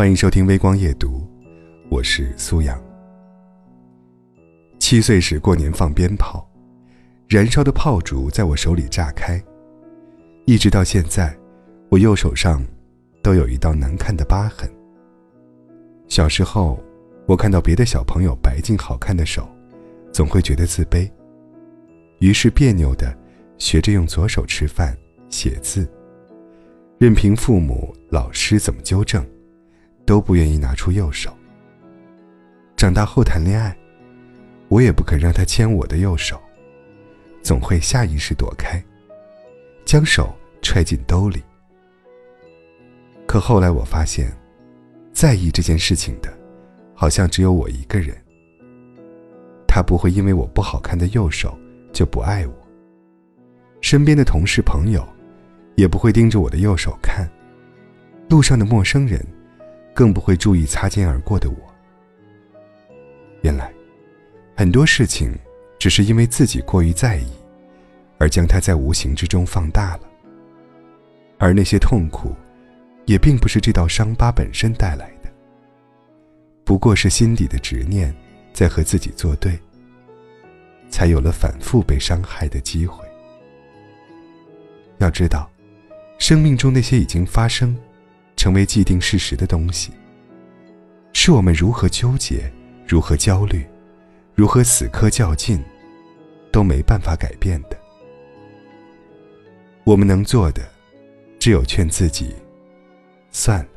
欢迎收听微光夜读，我是苏阳。七岁时过年放鞭炮，燃烧的炮竹在我手里炸开，一直到现在，我右手上都有一道难看的疤痕。小时候，我看到别的小朋友白净好看的手，总会觉得自卑，于是别扭的学着用左手吃饭、写字，任凭父母、老师怎么纠正。都不愿意拿出右手。长大后谈恋爱，我也不肯让他牵我的右手，总会下意识躲开，将手揣进兜里。可后来我发现，在意这件事情的，好像只有我一个人。他不会因为我不好看的右手就不爱我，身边的同事朋友，也不会盯着我的右手看，路上的陌生人。更不会注意擦肩而过的我。原来，很多事情只是因为自己过于在意，而将它在无形之中放大了。而那些痛苦，也并不是这道伤疤本身带来的，不过是心底的执念在和自己作对，才有了反复被伤害的机会。要知道，生命中那些已经发生。成为既定事实的东西，是我们如何纠结、如何焦虑、如何死磕较劲，都没办法改变的。我们能做的，只有劝自己：算了。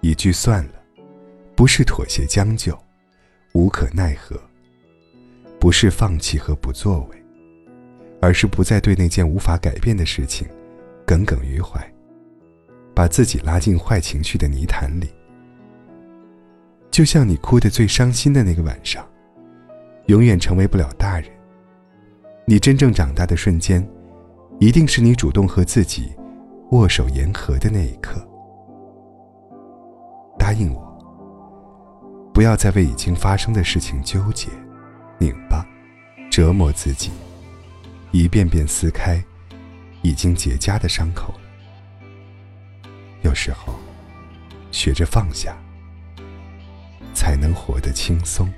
一句“算了”，不是妥协将就、无可奈何，不是放弃和不作为，而是不再对那件无法改变的事情耿耿于怀。把自己拉进坏情绪的泥潭里，就像你哭得最伤心的那个晚上，永远成为不了大人。你真正长大的瞬间，一定是你主动和自己握手言和的那一刻。答应我，不要再为已经发生的事情纠结、拧巴、折磨自己，一遍遍撕开已经结痂的伤口。有时候，学着放下，才能活得轻松。